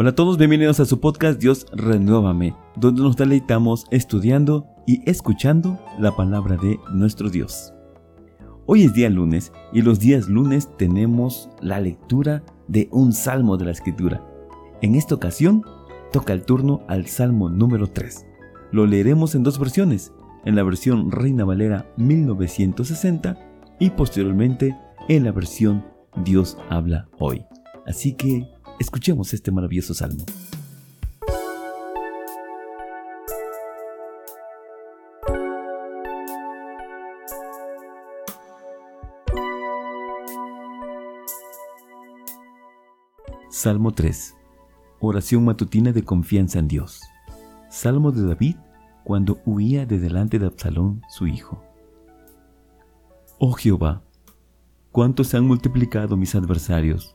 Hola a todos, bienvenidos a su podcast Dios Renuévame, donde nos deleitamos estudiando y escuchando la palabra de nuestro Dios. Hoy es día lunes y los días lunes tenemos la lectura de un salmo de la escritura. En esta ocasión toca el turno al salmo número 3. Lo leeremos en dos versiones, en la versión Reina Valera 1960 y posteriormente en la versión Dios habla hoy. Así que Escuchemos este maravilloso salmo. Salmo 3. Oración matutina de confianza en Dios. Salmo de David cuando huía de delante de Absalón, su hijo. Oh Jehová, cuánto se han multiplicado mis adversarios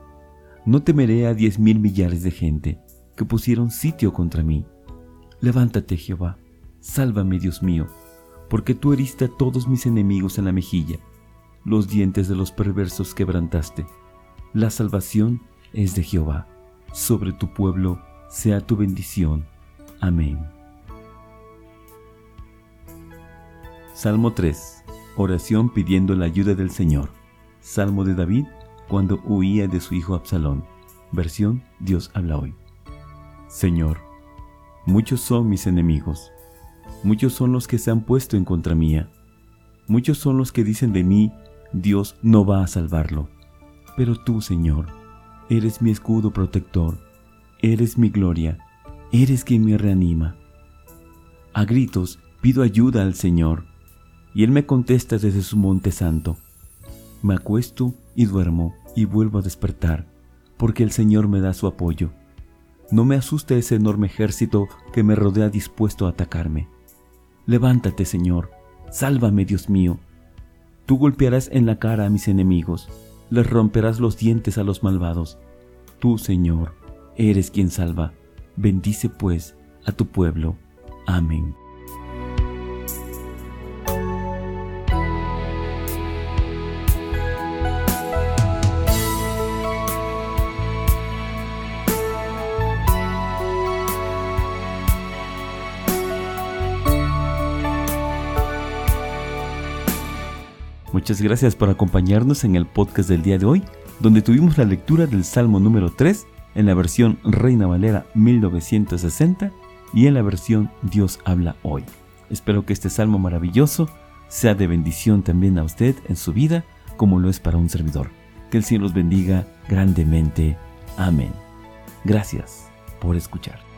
no temeré a diez mil millares de gente que pusieron sitio contra mí. Levántate, Jehová, sálvame, Dios mío, porque tú heriste a todos mis enemigos en la mejilla, los dientes de los perversos quebrantaste. La salvación es de Jehová, sobre tu pueblo sea tu bendición. Amén. Salmo 3. Oración pidiendo la ayuda del Señor. Salmo de David cuando huía de su hijo Absalón. Versión Dios habla hoy. Señor, muchos son mis enemigos, muchos son los que se han puesto en contra mía, muchos son los que dicen de mí, Dios no va a salvarlo. Pero tú, Señor, eres mi escudo protector, eres mi gloria, eres quien me reanima. A gritos pido ayuda al Señor, y Él me contesta desde su monte santo. Me acuesto y duermo y vuelvo a despertar, porque el Señor me da su apoyo. No me asusta ese enorme ejército que me rodea dispuesto a atacarme. Levántate, Señor, sálvame, Dios mío. Tú golpearás en la cara a mis enemigos, les romperás los dientes a los malvados. Tú, Señor, eres quien salva. Bendice, pues, a tu pueblo. Amén. Muchas gracias por acompañarnos en el podcast del día de hoy, donde tuvimos la lectura del Salmo número 3 en la versión Reina Valera 1960 y en la versión Dios habla hoy. Espero que este salmo maravilloso sea de bendición también a usted en su vida, como lo es para un servidor. Que el Señor los bendiga grandemente. Amén. Gracias por escuchar.